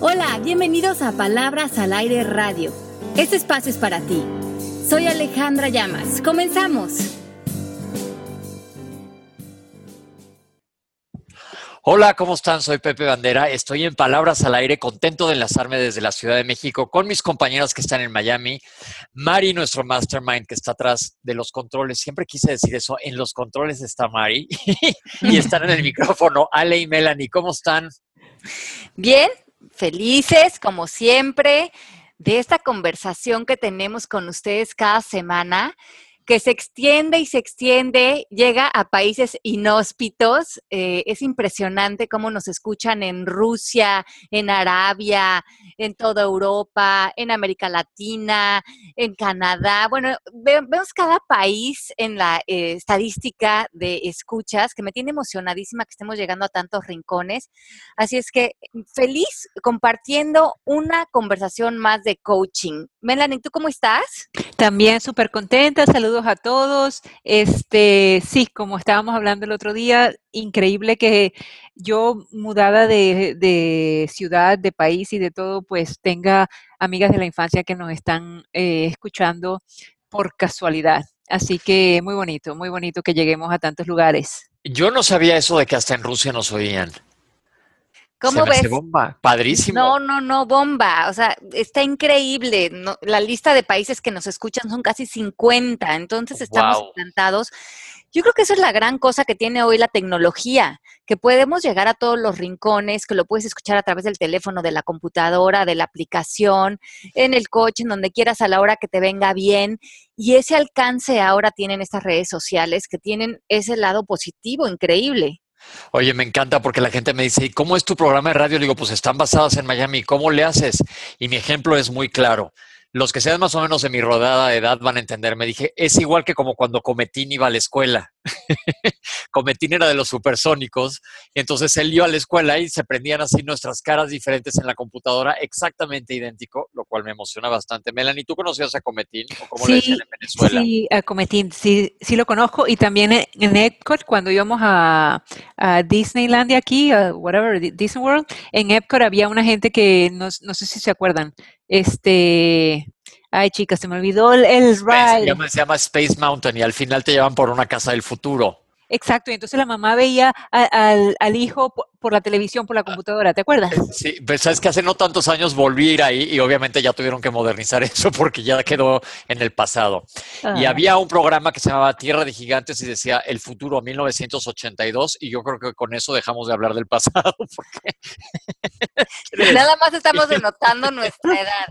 Hola, bienvenidos a Palabras al Aire Radio. Este espacio es para ti. Soy Alejandra Llamas. Comenzamos. Hola, ¿cómo están? Soy Pepe Bandera. Estoy en Palabras al Aire, contento de enlazarme desde la Ciudad de México con mis compañeros que están en Miami. Mari, nuestro mastermind que está atrás de los controles. Siempre quise decir eso. En los controles está Mari y están en el micrófono Ale y Melanie. ¿Cómo están? Bien, felices como siempre de esta conversación que tenemos con ustedes cada semana que se extiende y se extiende, llega a países inhóspitos. Eh, es impresionante cómo nos escuchan en Rusia, en Arabia, en toda Europa, en América Latina, en Canadá. Bueno, vemos cada país en la eh, estadística de escuchas que me tiene emocionadísima que estemos llegando a tantos rincones. Así es que feliz compartiendo una conversación más de coaching. Melanie, ¿tú cómo estás? También súper contenta. Saludos a todos. Este, sí, como estábamos hablando el otro día, increíble que yo mudada de, ciudad, de país y de todo, pues tenga amigas de la infancia que nos están eh, escuchando por casualidad. Así que muy bonito, muy bonito que lleguemos a tantos lugares. Yo no sabía eso de que hasta en Rusia nos oían. ¿Cómo ves? bomba, padrísimo. No, no, no, bomba. O sea, está increíble. la lista de países que nos escuchan son casi 50, entonces estamos encantados. Yo creo que esa es la gran cosa que tiene hoy la tecnología, que podemos llegar a todos los rincones, que lo puedes escuchar a través del teléfono, de la computadora, de la aplicación, en el coche, en donde quieras, a la hora que te venga bien. Y ese alcance ahora tienen estas redes sociales que tienen ese lado positivo increíble. Oye, me encanta porque la gente me dice, ¿y cómo es tu programa de radio? Le digo, pues están basadas en Miami, ¿cómo le haces? Y mi ejemplo es muy claro los que sean más o menos de mi rodada de edad van a entender. Me dije, es igual que como cuando Cometín iba a la escuela. Cometín era de los supersónicos, y entonces él iba a la escuela y se prendían así nuestras caras diferentes en la computadora, exactamente idéntico, lo cual me emociona bastante. Melanie, ¿tú conocías a Cometín? ¿O cómo sí, le decían en Venezuela? Sí, a Cometín, sí, sí lo conozco, y también en Epcot, cuando íbamos a, a Disneylandia aquí, a whatever, Disney World, en Epcot había una gente que, no, no sé si se acuerdan, este, ay chicas, se me olvidó el, ride. Se llama, se llama Space Mountain y al final te llevan por una casa del futuro. Exacto, y entonces la mamá veía al, al, hijo por la televisión, por la computadora, ¿te acuerdas? Sí, pero sabes que hace no tantos años volví a ir ahí y obviamente ya tuvieron que modernizar eso porque ya quedó en el pasado. Y ah. había un programa que se llamaba Tierra de Gigantes y decía el futuro 1982 y yo creo que con eso dejamos de hablar del pasado. Nada más estamos denotando nuestra edad.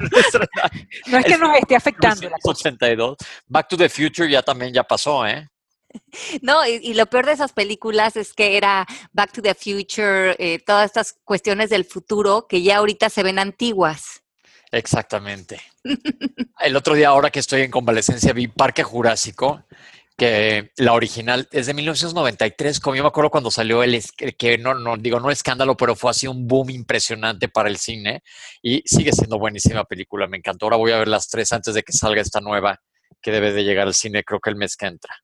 No es que nos esté afectando. 1982. Back to the Future ya también ya pasó, ¿eh? No, y, lo peor de esas películas es que era Back to the Future, eh, todas estas cuestiones del futuro que ya ahorita se ven antiguas. Exactamente. El otro día, ahora que estoy en convalecencia, vi Parque Jurásico, que la original es de 1993, como yo me acuerdo cuando salió el, que no, no digo, no escándalo, pero fue así un boom impresionante para el cine y sigue siendo buenísima película, me encantó. Ahora voy a ver las tres antes de que salga esta nueva que debe de llegar al cine, creo que el mes que entra.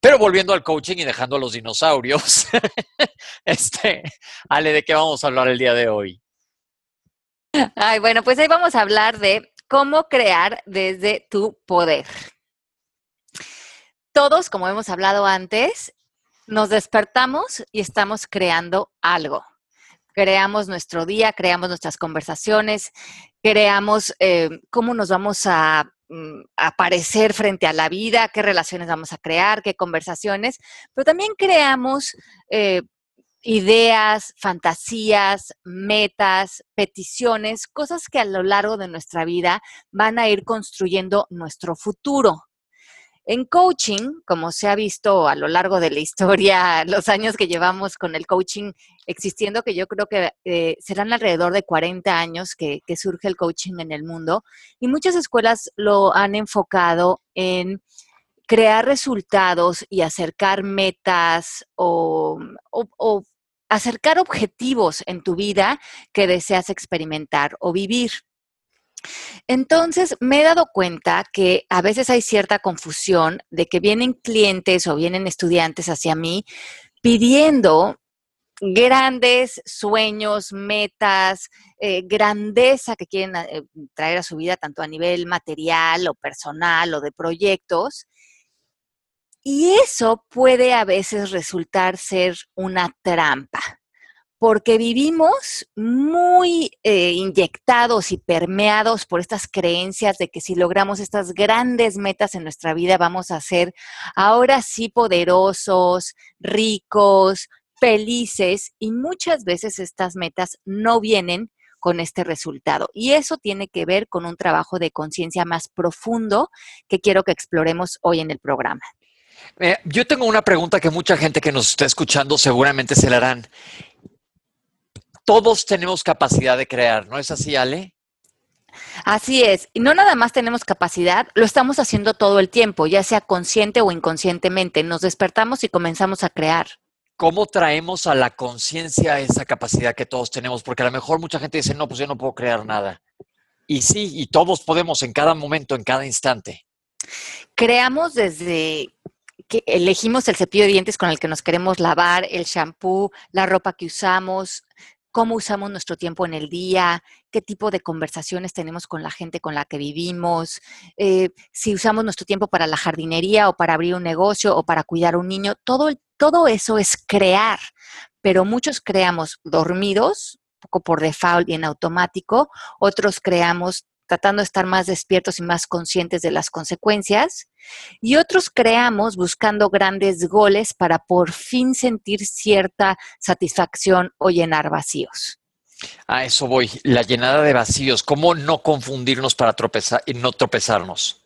Pero volviendo al coaching y dejando a los dinosaurios, este, Ale, ¿de qué vamos a hablar el día de hoy? Ay, bueno, pues ahí vamos a hablar de cómo crear desde tu poder. Todos, como hemos hablado antes, nos despertamos y estamos creando algo. Creamos nuestro día, creamos nuestras conversaciones, creamos eh, cómo nos vamos a aparecer frente a la vida, qué relaciones vamos a crear, qué conversaciones, pero también creamos eh, ideas, fantasías, metas, peticiones, cosas que a lo largo de nuestra vida van a ir construyendo nuestro futuro. En coaching, como se ha visto a lo largo de la historia, los años que llevamos con el coaching existiendo, que yo creo que eh, serán alrededor de 40 años que, surge el coaching en el mundo, y muchas escuelas lo han enfocado en crear resultados y acercar metas o, o acercar objetivos en tu vida que deseas experimentar o vivir. Entonces, me he dado cuenta que a veces hay cierta confusión de que vienen clientes o vienen estudiantes hacia mí pidiendo grandes sueños, metas, eh, grandeza que quieren eh, traer a su vida, tanto a nivel material o personal o de proyectos. Y eso puede a veces resultar ser una trampa, porque vivimos muy eh, inyectados y permeados por estas creencias de que si logramos estas grandes metas en nuestra vida vamos a ser ahora sí poderosos, ricos, felices y muchas veces estas metas no vienen con este resultado. Y eso tiene que ver con un trabajo de conciencia más profundo que quiero que exploremos hoy en el programa. Eh, yo tengo una pregunta que mucha gente que nos está escuchando seguramente se la harán. Todos tenemos capacidad de crear, ¿no es así, Ale? Así es, y no nada más tenemos capacidad, lo estamos haciendo todo el tiempo, ya sea consciente o inconscientemente. Nos despertamos y comenzamos a crear. ¿Cómo traemos a la conciencia esa capacidad que todos tenemos? Porque a lo mejor mucha gente dice, no, pues yo no puedo crear nada. Y sí, y todos podemos en cada momento, en cada instante. Creamos desde que elegimos el cepillo de dientes con el que nos queremos lavar, el shampoo, la ropa que usamos, cómo usamos nuestro tiempo en el día, qué tipo de conversaciones tenemos con la gente con la que vivimos, eh, si usamos nuestro tiempo para la jardinería o para abrir un negocio o para cuidar a un niño, todo todo eso es crear, pero muchos creamos dormidos, poco por default y en automático, otros creamos tratando de estar más despiertos y más conscientes de las consecuencias, y otros creamos buscando grandes goles para por fin sentir cierta satisfacción o llenar vacíos. A eso voy, la llenada de vacíos, ¿cómo no confundirnos para tropezar y no tropezarnos?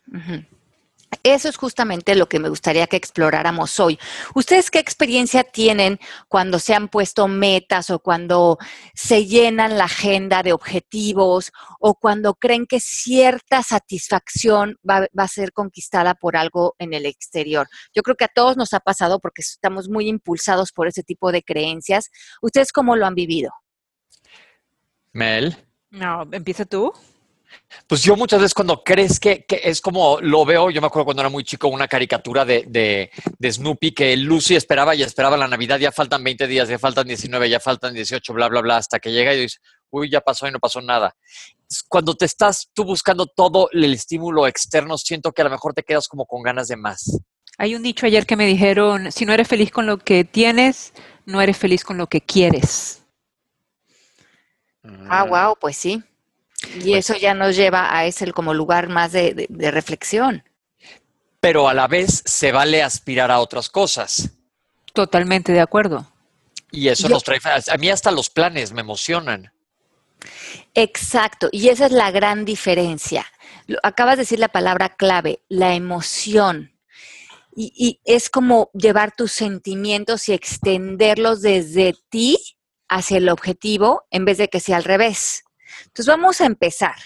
Eso es justamente lo que me gustaría que exploráramos hoy. ¿Ustedes qué experiencia tienen cuando se han puesto metas o cuando se llenan la agenda de objetivos o cuando creen que cierta satisfacción va, a ser conquistada por algo en el exterior? Yo creo que a todos nos ha pasado porque estamos muy impulsados por ese tipo de creencias. ¿Ustedes cómo lo han vivido? Mel. No, empieza tú. Pues yo muchas veces cuando crees que, es como lo veo, yo me acuerdo cuando era muy chico una caricatura de, de, Snoopy que Lucy esperaba y esperaba la Navidad, ya faltan 20 días, ya faltan 19, ya faltan 18, bla, bla, bla, hasta que llega y dice, uy, ya pasó y no pasó nada. Cuando te estás tú buscando todo el estímulo externo, siento que a lo mejor te quedas como con ganas de más. Hay un dicho ayer que me dijeron, si no eres feliz con lo que tienes, no eres feliz con lo que quieres. Ah, wow, pues sí. Y pues eso ya nos lleva a ese como lugar más de, reflexión. Pero a la vez se vale aspirar a otras cosas. Totalmente de acuerdo. Y eso nos trae, a mí hasta los planes me emocionan. Exacto, y esa es la gran diferencia. Acabas de decir la palabra clave, la emoción. Y, y, es como llevar tus sentimientos y extenderlos desde ti hacia el objetivo en vez de que sea al revés. Entonces vamos a empezar.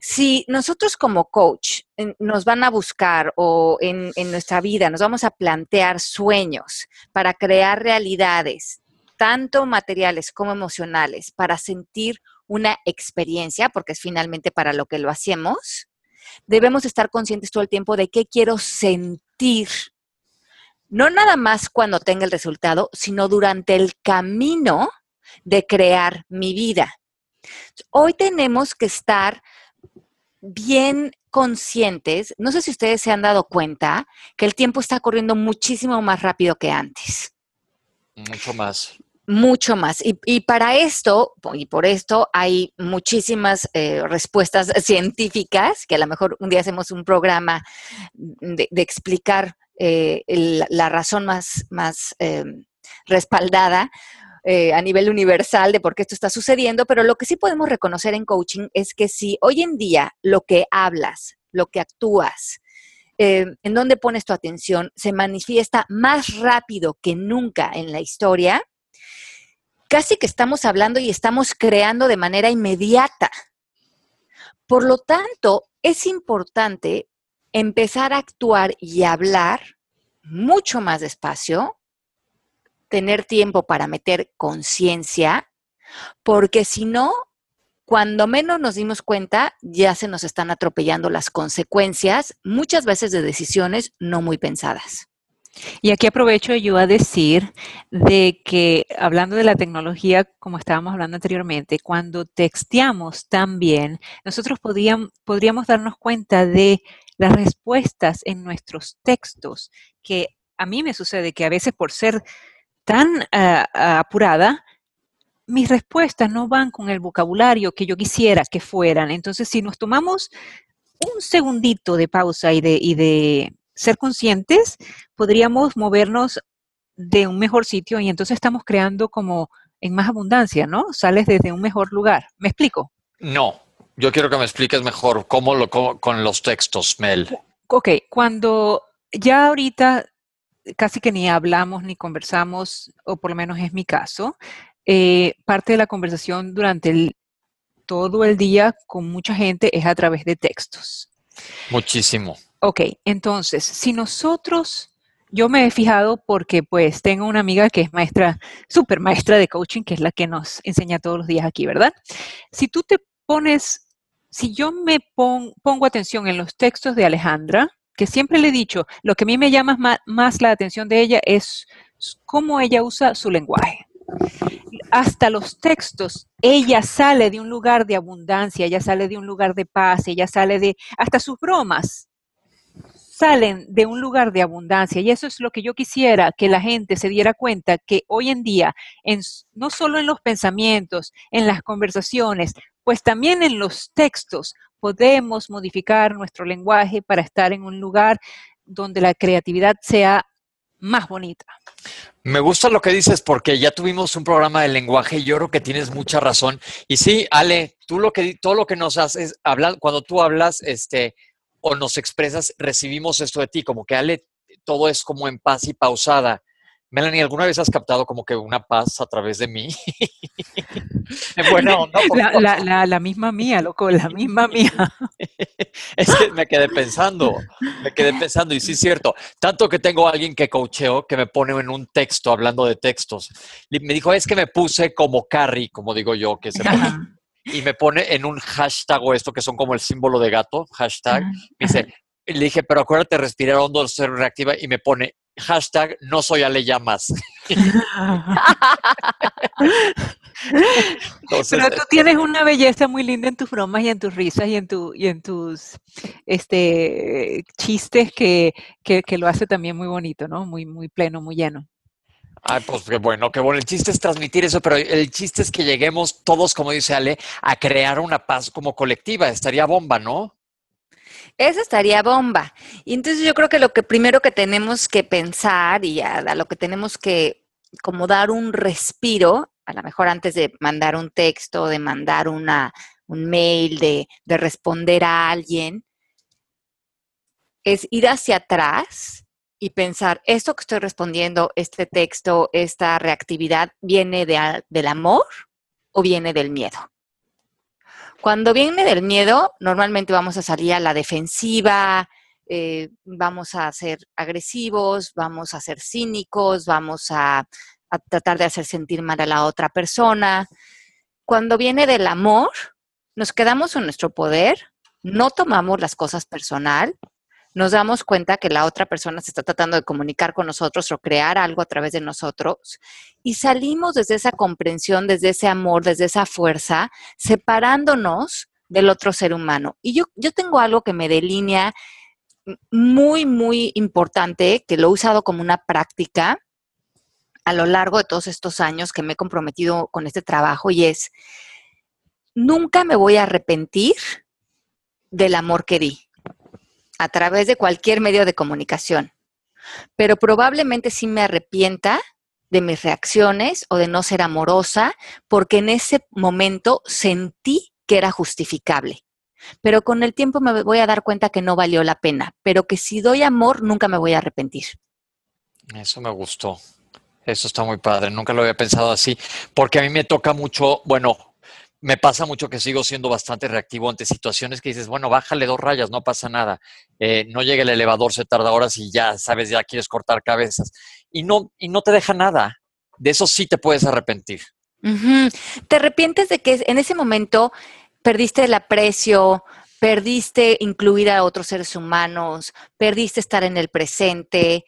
Si nosotros como coach nos van a buscar o en, nuestra vida nos vamos a plantear sueños para crear realidades, tanto materiales como emocionales, para sentir una experiencia, porque es finalmente para lo que lo hacemos, debemos estar conscientes todo el tiempo de qué quiero sentir. No nada más cuando tenga el resultado, sino durante el camino de crear mi vida. Hoy tenemos que estar bien conscientes, no sé si ustedes se han dado cuenta, que el tiempo está corriendo muchísimo más rápido que antes. Mucho más. Mucho más. Y, para esto, y por esto, hay muchísimas eh, respuestas científicas, que a lo mejor un día hacemos un programa de, explicar eh, la razón más, más eh, respaldada, eh, a nivel universal de por qué esto está sucediendo, pero lo que sí podemos reconocer en coaching es que si hoy en día lo que hablas, lo que actúas, eh, en donde pones tu atención, se manifiesta más rápido que nunca en la historia, casi que estamos hablando y estamos creando de manera inmediata. Por lo tanto, es importante empezar a actuar y hablar mucho más despacio, tener tiempo para meter conciencia, porque si no, cuando menos nos dimos cuenta, ya se nos están atropellando las consecuencias, muchas veces de decisiones no muy pensadas. Y aquí aprovecho yo a decir de que hablando de la tecnología, como estábamos hablando anteriormente, cuando texteamos también, nosotros podríamos, podríamos darnos cuenta de las respuestas en nuestros textos, que a mí me sucede que a veces por ser tan ah, apurada, mis respuestas no van con el vocabulario que yo quisiera que fueran. Entonces, si nos tomamos un segundito de pausa y de, y de ser conscientes, podríamos movernos de un mejor sitio y entonces estamos creando como en más abundancia, ¿no? Sales desde un mejor lugar. ¿Me explico? No, yo quiero que me expliques mejor cómo lo con los textos, Mel. Ok, cuando ya ahorita casi que ni hablamos ni conversamos, o por lo menos es mi caso, eh, parte de la conversación durante el, todo el día con mucha gente es a través de textos. Muchísimo. Ok, entonces, si nosotros, yo me he fijado porque pues tengo una amiga que es maestra, súper maestra de coaching, que es la que nos enseña todos los días aquí, ¿verdad? Si tú te pones, si yo me pongo atención en los textos de Alejandra, que siempre le he dicho, lo que a mí me llama más, más la atención de ella es cómo ella usa su lenguaje. Hasta los textos, ella sale de un lugar de abundancia, ella sale de un lugar de paz, ella sale de, hasta sus bromas salen de un lugar de abundancia. Y eso es lo que yo quisiera que la gente se diera cuenta que hoy en día, en, no solo en los pensamientos, en las conversaciones, pues también en los textos, podemos modificar nuestro lenguaje para estar en un lugar donde la creatividad sea más bonita. Me gusta lo que dices porque ya tuvimos un programa de lenguaje y yo creo que tienes mucha razón. Y sí, Ale, tú lo que todo lo que nos haces hablar cuando tú hablas, este, o nos expresas, recibimos esto de ti, como que Ale, todo es como en paz y pausada. Melanie, ¿alguna vez has captado como que una paz a través de mí? bueno, la, la, la, misma mía, loco, la misma mía. es que me quedé pensando, me quedé pensando, y sí es cierto, tanto que tengo a alguien que coacheo que me pone en un texto, hablando de textos. Me dijo, es que me puse como Carrie, como digo yo, que se pone y me pone en un hashtag o esto que son como el símbolo de gato, hashtag. dice, le dije, pero acuérdate respirar hondo, ser reactiva y me pone hashtag no soy Ale Llamas. pero tú tienes una belleza muy linda en tus bromas y en tus risas y en, tu, y en tus este, chistes que, que, que lo hace también muy bonito, ¿no? Muy, muy pleno, muy lleno. Ay, pues qué bueno, qué bueno. El chiste es transmitir eso, pero el chiste es que lleguemos todos, como dice Ale, a crear una paz como colectiva. Estaría bomba, ¿no? Eso estaría bomba. Y entonces yo creo que lo que primero que tenemos que pensar y a, lo que tenemos que como dar un respiro, a lo mejor antes de mandar un texto, de mandar una, un mail, de, de responder a alguien, es ir hacia atrás y pensar, esto que estoy respondiendo, este texto, esta reactividad, ¿viene de, del amor o viene del miedo? Cuando viene del miedo, normalmente vamos a salir a la defensiva, eh, vamos a ser agresivos, vamos a ser cínicos, vamos a, a tratar de hacer sentir mal a la otra persona. Cuando viene del amor, nos quedamos en nuestro poder, no tomamos las cosas personal, nos damos cuenta que la otra persona se está tratando de comunicar con nosotros o crear algo a través de nosotros y salimos desde esa comprensión, desde ese amor, desde esa fuerza, separándonos del otro ser humano. Y yo, yo tengo algo que me delinea muy, muy importante, que lo he usado como una práctica a lo largo de todos estos años que me he comprometido con este trabajo y es, nunca me voy a arrepentir del amor que di a través de cualquier medio de comunicación. Pero probablemente sí me arrepienta de mis reacciones o de no ser amorosa porque en ese momento sentí que era justificable. Pero con el tiempo me voy a dar cuenta que no valió la pena, pero que si doy amor nunca me voy a arrepentir. Eso me gustó. Eso está muy padre. Nunca lo había pensado así, porque a mí me toca mucho, bueno, me pasa mucho que sigo siendo bastante reactivo ante situaciones que dices, bueno, bájale dos rayas, no pasa nada. Eh, no llega el elevador, se tarda horas y ya sabes, ya quieres cortar cabezas. Y no, y no te deja nada. De eso sí te puedes arrepentir. Te arrepientes de que en ese momento perdiste el aprecio, perdiste incluir a otros seres humanos, perdiste estar en el presente.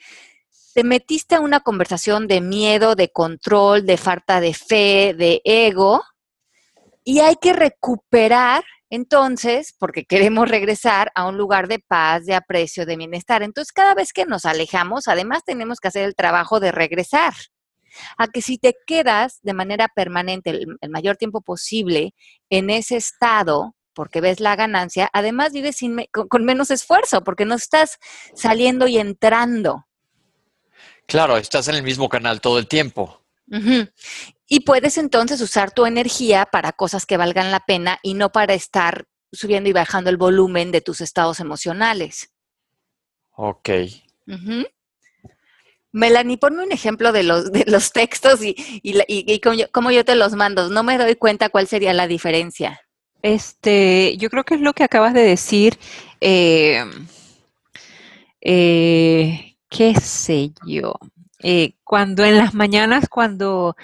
te metiste a una conversación de miedo, de control, de falta de fe, de ego, y hay que recuperar entonces, porque queremos regresar a un lugar de paz, de aprecio, de bienestar. Entonces, cada vez que nos alejamos, además tenemos que hacer el trabajo de regresar. A que si te quedas de manera permanente el, mayor tiempo posible en ese estado, porque ves la ganancia, además vives con, menos esfuerzo, porque no estás saliendo y entrando. Claro, estás en el mismo canal todo el tiempo. Y puedes entonces usar tu energía para cosas que valgan la pena y no para estar subiendo y bajando el volumen de tus estados emocionales. Ok. Melanie, ponme un ejemplo de los, de los textos y, y, cómo, yo, te los mando. No me doy cuenta cuál sería la diferencia. Este, yo creo que es lo que acabas de decir. Eh, eh, ¿Qué sé yo? Eh, cuando en las mañanas, cuando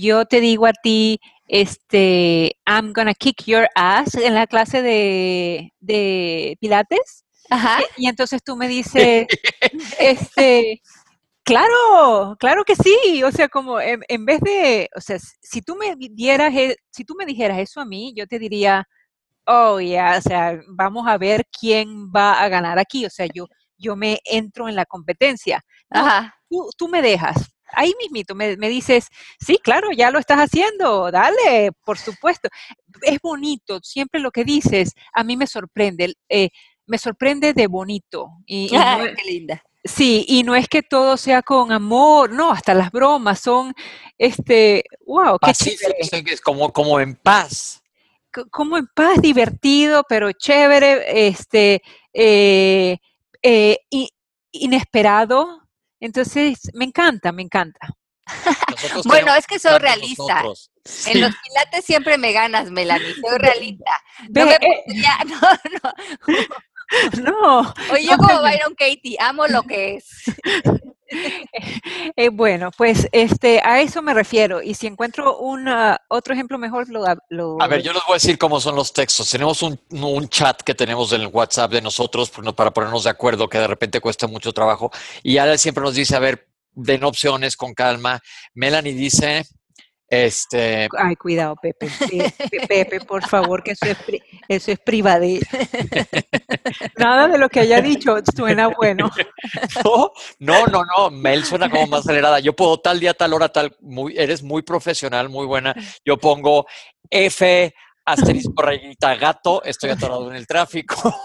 yo te digo a ti, este, I'm gonna kick your ass en la clase de, de Pilates. Ajá. Y, entonces tú me dices, este, claro, claro que sí. O sea, como en, vez de, o sea, si tú me dieras, e, si tú me dijeras eso a mí, yo te diría, oh, ya, o sea, vamos a ver quién va a ganar aquí. O sea, yo, yo me entro en la competencia. Ajá. Tú, tú me dejas, ahí mismito me, dices, sí, claro, ya lo estás haciendo, dale, por supuesto. Es bonito, siempre lo que dices, a mí me sorprende, eh, me sorprende de bonito. Y, qué linda. Sí, y no es que todo sea con amor, no, hasta las bromas son, este, wow, qué chévere. Es como, como en paz. Como en paz, divertido, pero chévere, este, eh, eh, inesperado, entonces, me encanta, me encanta. bueno, es que soy realista. En los pilates siempre me ganas, Melanie, soy realista. No me eh, no, no. No. Oye, yo como Byron Katie, amo lo que es. Eh, bueno, pues este, a eso me refiero. Y si encuentro un otro ejemplo mejor, lo, lo, A ver, yo les voy a decir cómo son los textos. Tenemos un, un chat que tenemos en el WhatsApp de nosotros para ponernos de acuerdo, que de repente cuesta mucho trabajo. Y Ale siempre nos dice, a ver, den opciones con calma. Melanie dice, este... Ay, cuidado, Pepe. Pepe, por favor, que eso es, eso es privadez. Nada de lo que haya dicho suena bueno. No, no, no, Mel suena como más acelerada. Yo puedo tal día, tal hora, tal, muy, eres muy profesional, muy buena. Yo pongo F, asterisco, rayita, gato, estoy atorado en el tráfico.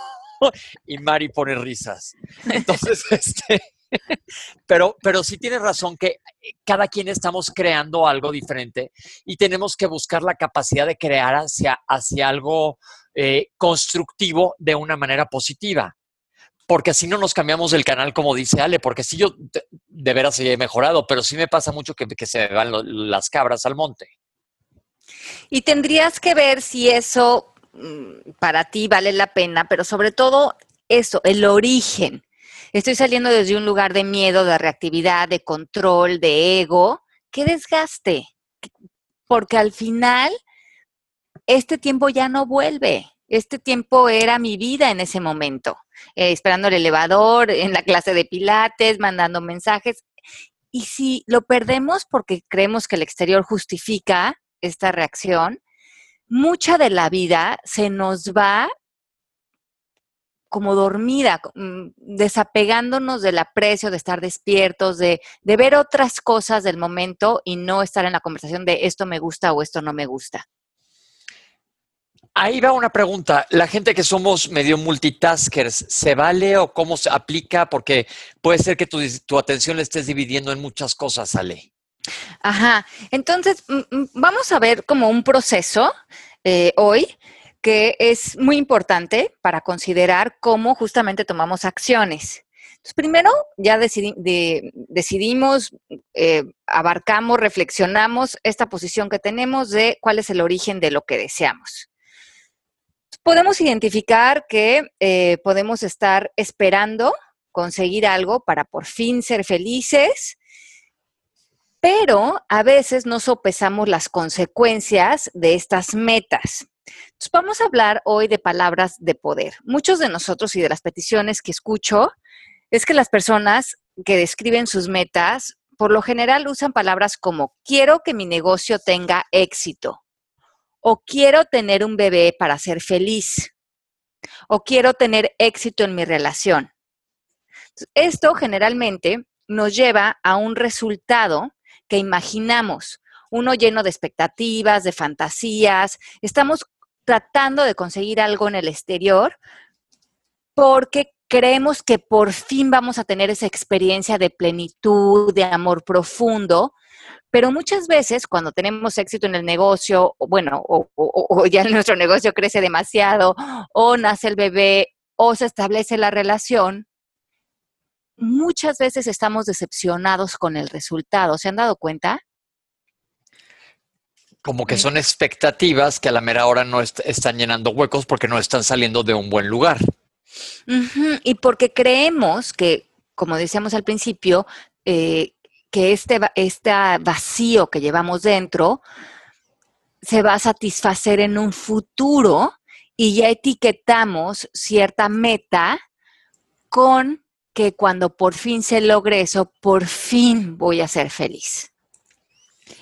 Y Mari pone risas. Entonces, este pero, pero sí tienes razón que eh, cada quien estamos creando algo diferente y tenemos que buscar la capacidad de crear hacia, hacia algo eh, constructivo de una manera positiva. Porque así no nos cambiamos del canal, como dice Ale, porque si yo de, veras he mejorado, pero sí me pasa mucho que, que se van las cabras al monte. Y tendrías que ver si eso mm, para ti vale la pena, pero sobre todo eso, el origen. Estoy saliendo desde un lugar de miedo, de reactividad, de control, de ego. ¡Qué desgaste! Porque al final, este tiempo ya no vuelve. Este tiempo era mi vida en ese momento, eh, esperando el elevador, en la clase de pilates, mandando mensajes. Y si lo perdemos porque creemos que el exterior justifica esta reacción, mucha de la vida se nos va como dormida, mm, desapegándonos del aprecio de estar despiertos, de, ver otras cosas del momento y no estar en la conversación de esto me gusta o esto no me gusta. Ahí va una pregunta. La gente que somos medio multitaskers, ¿se vale o cómo se aplica? Porque puede ser que tu, atención la estés dividiendo en muchas cosas, Ale. Ajá. Entonces, mm, mm, vamos a ver como un proceso eh, hoy que es muy importante para considerar cómo justamente tomamos acciones. Primero ya decidimos, eh, abarcamos, reflexionamos esta posición que tenemos de cuál es el origen de lo que deseamos. Podemos identificar que eh, podemos estar esperando conseguir algo para por fin ser felices, pero a veces no sopesamos las consecuencias de estas metas. Entonces, vamos a hablar hoy de palabras de poder. Muchos de nosotros y de las peticiones que escucho es que las personas que describen sus metas, por lo general usan palabras como quiero que mi negocio tenga éxito o quiero tener un bebé para ser feliz o quiero tener éxito en mi relación. Esto generalmente nos lleva a un resultado que imaginamos, uno lleno de expectativas, de fantasías. Estamos tratando de conseguir algo en el exterior porque creemos que por fin vamos a tener esa experiencia de plenitud, de amor profundo, pero muchas veces cuando tenemos éxito en el negocio, bueno, o, ya nuestro negocio crece demasiado, o nace el bebé, o se establece la relación, muchas veces estamos decepcionados con el resultado. ¿Se han dado cuenta? Como que son expectativas que a la mera hora no están llenando huecos porque no están saliendo de un buen lugar. Y porque creemos que, como decíamos al principio, eh, que este, este vacío que llevamos dentro se va a satisfacer en un futuro y ya etiquetamos cierta meta con que cuando por fin se logre eso, por fin voy a ser feliz.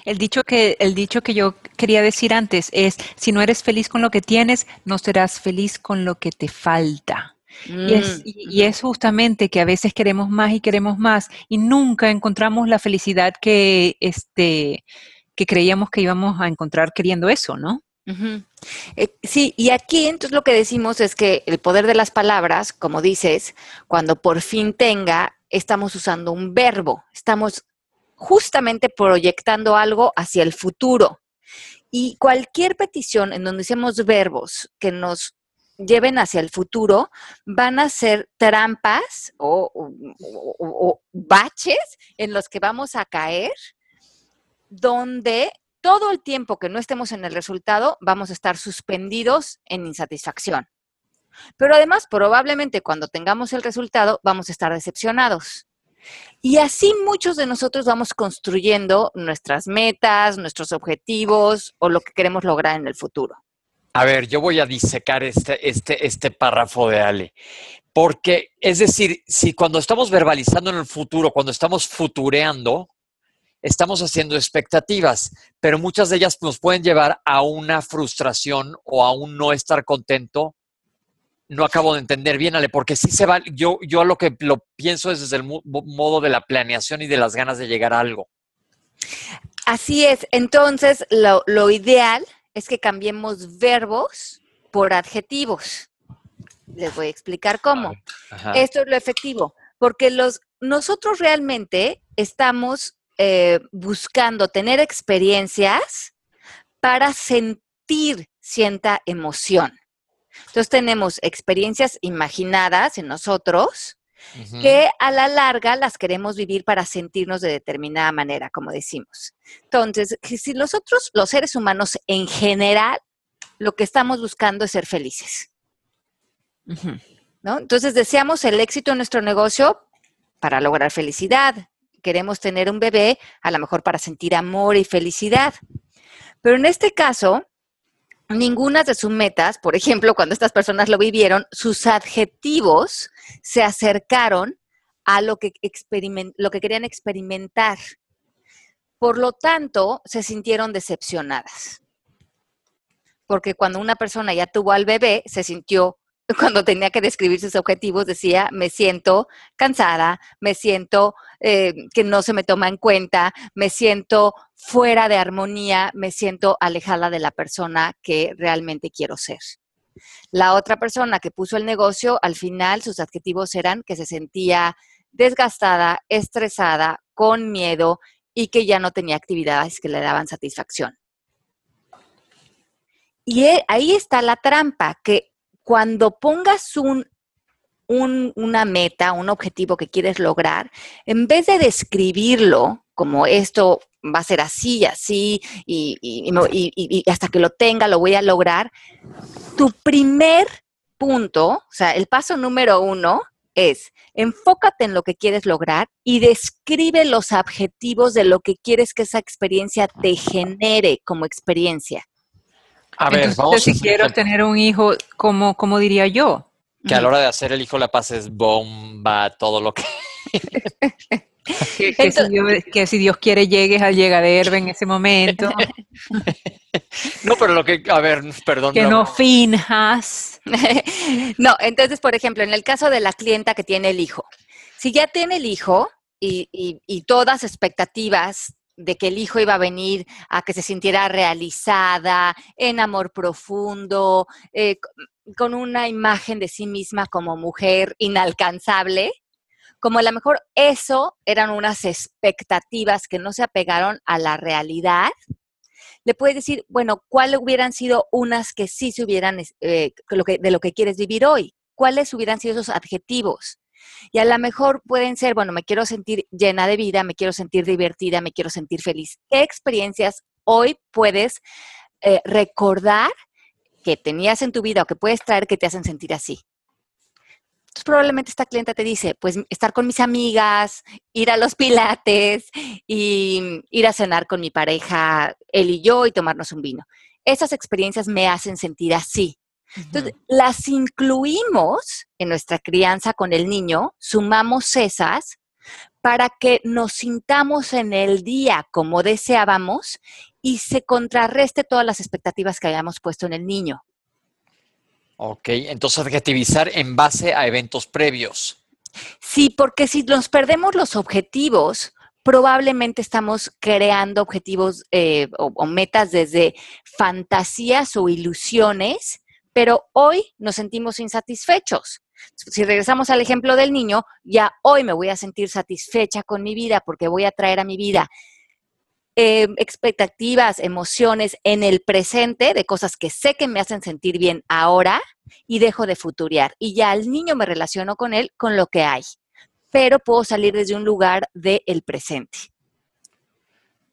El dicho que, el dicho que yo quería decir antes es, si no eres feliz con lo que tienes, no serás feliz con lo que te falta. Y, es, y, es, justamente que a veces queremos más y queremos más y nunca encontramos la felicidad que, este, que creíamos que íbamos a encontrar queriendo eso, ¿no? Eh, sí, y aquí entonces lo que decimos es que el poder de las palabras, como dices, cuando por fin tenga, estamos usando un verbo, estamos justamente proyectando algo hacia el futuro. Y cualquier petición en donde usemos verbos que nos lleven hacia el futuro van a ser trampas o, baches en los que vamos a caer, donde todo el tiempo que no estemos en el resultado vamos a estar suspendidos en insatisfacción. Pero además, probablemente cuando tengamos el resultado vamos a estar decepcionados. Y así muchos de nosotros vamos construyendo nuestras metas, nuestros objetivos o lo que queremos lograr en el futuro. A ver, yo voy a disecar este, este, este párrafo de Ale. Porque, es decir, si cuando estamos verbalizando en el futuro, cuando estamos futureando, estamos haciendo expectativas, pero muchas de ellas nos pueden llevar a una frustración o a un no estar contento. No acabo de entender bien, Ale, porque sí se va, yo, yo lo que lo pienso es desde el modo de la planeación y de las ganas de llegar a algo. Así es, entonces lo, lo ideal es que cambiemos verbos por adjetivos. Les voy a explicar cómo. Esto es lo efectivo, porque los, nosotros realmente estamos eh, buscando tener experiencias para sentir cierta emoción. Entonces tenemos experiencias imaginadas en nosotros que a la larga las queremos vivir para sentirnos de determinada manera, como decimos. Entonces, si nosotros, los seres humanos en general, lo que estamos buscando es ser felices. ¿no? Entonces, deseamos el éxito en nuestro negocio para lograr felicidad. Queremos tener un bebé, a lo mejor para sentir amor y felicidad. Pero en este caso, ninguna de sus metas, por ejemplo, cuando estas personas lo vivieron, sus adjetivos se acercaron a lo que, lo que querían experimentar. Por lo tanto, se sintieron decepcionadas. Porque cuando una persona ya tuvo al bebé, se sintió cuando tenía que describir sus objetivos, decía, me siento cansada, me siento eh, que no se me toma en cuenta, me siento fuera de armonía, me siento alejada de la persona que realmente quiero ser. La otra persona que puso el negocio, al final sus adjetivos eran que se sentía desgastada, estresada, con miedo y que ya no tenía actividades que le daban satisfacción. Y e, ahí está la trampa, que cuando pongas un, una meta, un objetivo que quieres lograr, en vez de describirlo como esto va a ser así, así, y, y, hasta que lo tenga lo voy a lograr, tu primer punto, o sea, el paso número uno es enfócate en lo que quieres lograr y describe los objetivos de lo que quieres que esa experiencia te genere como experiencia. A ver, vamos si quiero tener un hijo, ¿cómo, ¿cómo diría yo? Que a la hora de hacer el hijo la pases bomba, todo lo que... Que, que si Dios, que, si Dios, quiere llegues al llegadero en ese momento. No, pero lo que, a ver, perdón. Que no, no finjas. no, entonces, por ejemplo, en el caso de la clienta que tiene el hijo, si ya tiene el hijo y, y, y todas expectativas de que el hijo iba a venir a que se sintiera realizada, en amor profundo, eh, con una imagen de sí misma como mujer inalcanzable, como a lo mejor eso eran unas expectativas que no se apegaron a la realidad, le puedes decir, bueno, ¿cuáles hubieran sido unas que sí se hubieran, eh, de lo que quieres vivir hoy? ¿Cuáles hubieran sido esos adjetivos? Y a lo mejor pueden ser, bueno, me quiero sentir llena de vida, me quiero sentir divertida, me quiero sentir feliz. ¿Qué experiencias hoy puedes eh, recordar que tenías en tu vida o que puedes traer que te hacen sentir así? Entonces, probablemente esta clienta te dice, pues estar con mis amigas, ir a los pilates y ir a cenar con mi pareja, él y yo, y tomarnos un vino. Esas experiencias me hacen sentir así. Entonces, las incluimos en nuestra crianza con el niño, sumamos esas para que nos sintamos en el día como deseábamos y se contrarreste todas las expectativas que hayamos puesto en el niño. Ok, entonces adjetivizar en base a eventos previos. Sí, porque si nos perdemos los objetivos, probablemente estamos creando objetivos eh, o, o metas desde fantasías o ilusiones pero hoy nos sentimos insatisfechos. Si regresamos al ejemplo del niño, ya hoy me voy a sentir satisfecha con mi vida porque voy a traer a mi vida eh, expectativas, emociones en el presente de cosas que sé que me hacen sentir bien ahora y dejo de futurear. Y ya al niño me relaciono con él con lo que hay, pero puedo salir desde un lugar del el presente.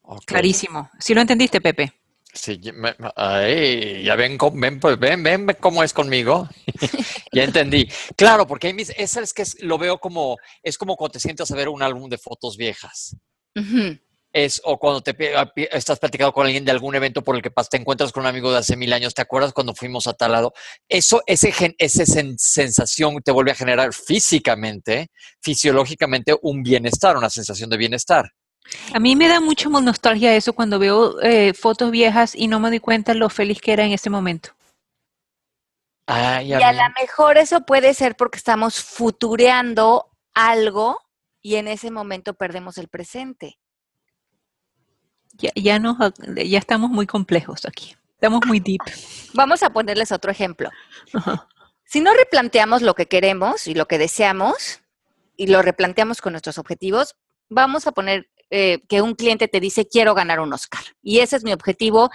Okay. Clarísimo. ¿Sí lo entendiste, Pepe? Sí, me, ay, ya ven, ven, pues, ven, ven cómo es conmigo. ya entendí. Claro, porque mis, esa es que es, lo veo como, es como cuando te sientas a ver un álbum de fotos viejas. Uh -huh. Es, o cuando te estás platicando con alguien de algún evento por el que te encuentras con un amigo de hace mil años, ¿te acuerdas cuando fuimos a tal lado? Eso, ese, esa sensación te vuelve a generar físicamente, fisiológicamente, un bienestar, una sensación de bienestar. A mí me da mucho nostalgia eso cuando veo eh, fotos viejas y no me doy cuenta lo feliz que era en ese momento. Ay, a y a lo mejor eso puede ser porque estamos futureando algo y en ese momento perdemos el presente. Ya, ya, nos, ya estamos muy complejos aquí. Estamos muy deep. Vamos a ponerles otro ejemplo. Ajá. Si no replanteamos lo que queremos y lo que deseamos y lo replanteamos con nuestros objetivos, vamos a poner eh, que un cliente te dice, quiero ganar un Oscar. Y ese es mi objetivo.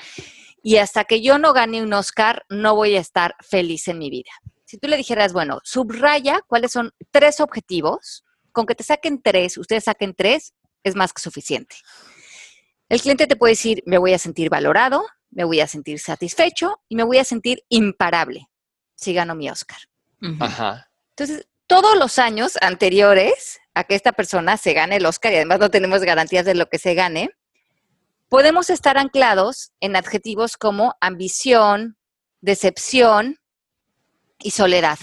Y hasta que yo no gane un Oscar, no voy a estar feliz en mi vida. Si tú le dijeras, bueno, subraya cuáles son tres objetivos, con que te saquen tres, ustedes saquen tres, es más que suficiente. El cliente te puede decir, me voy a sentir valorado, me voy a sentir satisfecho y me voy a sentir imparable si gano mi Oscar. Uh -huh. Ajá. Entonces, todos los años anteriores a que esta persona se gane el Oscar y además no tenemos garantías de lo que se gane, podemos estar anclados en adjetivos como ambición, decepción y soledad.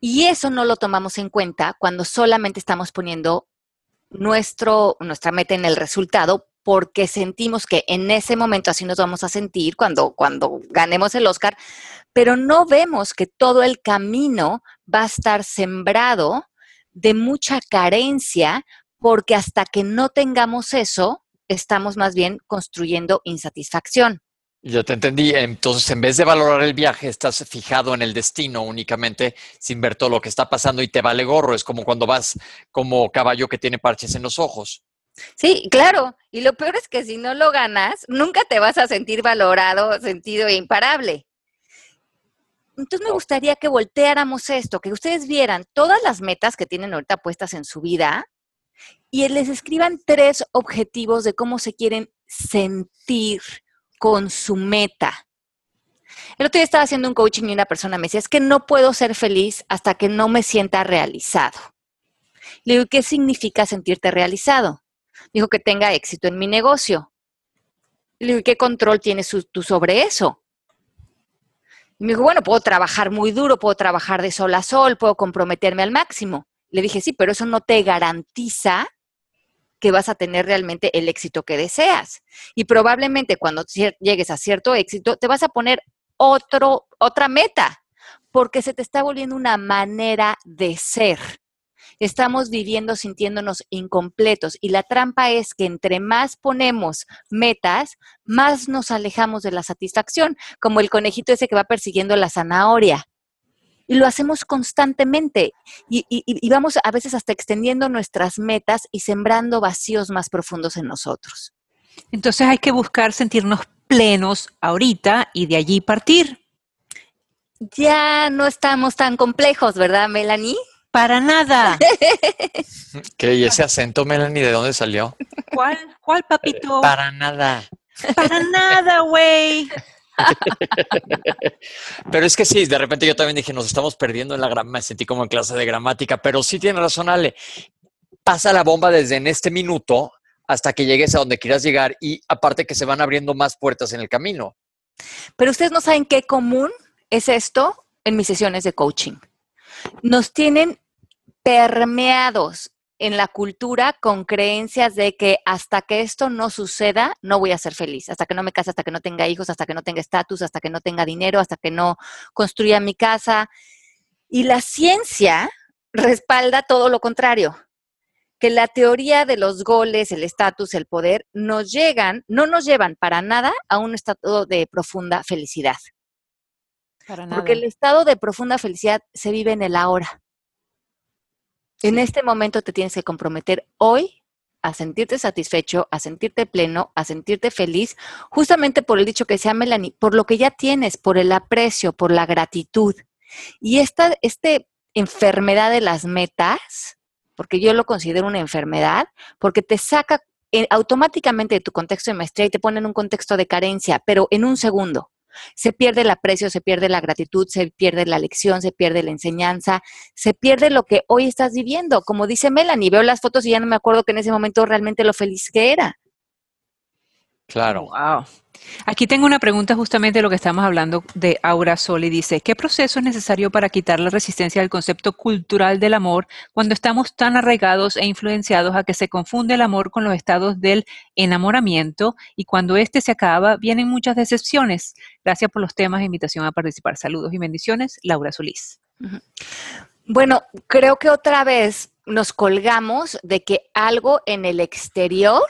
Y eso no lo tomamos en cuenta cuando solamente estamos poniendo nuestro, nuestra meta en el resultado porque sentimos que en ese momento así nos vamos a sentir cuando, cuando ganemos el Oscar, pero no vemos que todo el camino va a estar sembrado de mucha carencia, porque hasta que no tengamos eso, estamos más bien construyendo insatisfacción. Ya te entendí. Entonces, en vez de valorar el viaje, estás fijado en el destino únicamente sin ver todo lo que está pasando y te vale gorro. Es como cuando vas como caballo que tiene parches en los ojos. Sí, claro. Y lo peor es que si no lo ganas, nunca te vas a sentir valorado, sentido e imparable. Entonces me gustaría que volteáramos esto, que ustedes vieran todas las metas que tienen ahorita puestas en su vida y les escriban tres objetivos de cómo se quieren sentir con su meta. El otro día estaba haciendo un coaching y una persona me decía, es que no puedo ser feliz hasta que no me sienta realizado. Le digo, ¿qué significa sentirte realizado? Dijo que tenga éxito en mi negocio. Le digo, ¿qué control tienes tú sobre eso? Y me dijo, bueno, puedo trabajar muy duro, puedo trabajar de sol a sol, puedo comprometerme al máximo. Le dije, sí, pero eso no te garantiza que vas a tener realmente el éxito que deseas. Y probablemente cuando llegues a cierto éxito, te vas a poner otro, otra meta, porque se te está volviendo una manera de ser. Estamos viviendo sintiéndonos incompletos y la trampa es que entre más ponemos metas, más nos alejamos de la satisfacción, como el conejito ese que va persiguiendo la zanahoria. Y lo hacemos constantemente y, vamos a veces hasta extendiendo nuestras metas y sembrando vacíos más profundos en nosotros. Entonces hay que buscar sentirnos plenos ahorita y de allí partir. Ya no estamos tan complejos, ¿verdad, Melanie? Para nada. ¿Qué? ¿Y ese acento, Melanie, de dónde salió? ¿Cuál? ¿Cuál, papito? Para nada. Para nada, güey. pero es que sí, de repente yo también dije, nos estamos perdiendo en la gramática, me sentí como en clase de gramática, pero sí tiene razón, Ale. Pasa la bomba desde en este minuto hasta que llegues a donde quieras llegar y aparte que se van abriendo más puertas en el camino. Pero ustedes no saben qué común es esto en mis sesiones de coaching. Nos tienen permeados en la cultura con creencias de que hasta que esto no suceda, no voy a ser feliz, hasta que no me case, hasta que no tenga hijos, hasta que no tenga estatus, hasta que no tenga dinero, hasta que no construya mi casa. Y la ciencia respalda todo lo contrario, que la teoría de los goles, el estatus, el poder, nos llegan, no nos llevan para nada a un estado de profunda felicidad. Porque el estado de profunda felicidad se vive en el ahora. En este momento te tienes que comprometer hoy a sentirte satisfecho, a sentirte pleno, a sentirte feliz, justamente por el dicho que decía Melanie, por lo que ya tienes, por el aprecio, por la gratitud. Y esta este enfermedad de las metas, porque yo lo considero una enfermedad, porque te saca eh, automáticamente de tu contexto de maestría y te pone en un contexto de carencia, pero en un segundo. Se pierde el aprecio, se pierde la gratitud, se pierde la lección, se pierde la enseñanza, se pierde lo que hoy estás viviendo. Como dice Melanie, veo las fotos y ya no me acuerdo que en ese momento realmente lo feliz que era. Claro. Wow. Aquí tengo una pregunta justamente de lo que estamos hablando de Aura Sol y dice, ¿qué proceso es necesario para quitar la resistencia al concepto cultural del amor cuando estamos tan arraigados e influenciados a que se confunde el amor con los estados del enamoramiento y cuando éste se acaba vienen muchas decepciones? Gracias por los temas e invitación a participar. Saludos y bendiciones, Laura Solís. Bueno, creo que otra vez nos colgamos de que algo en el exterior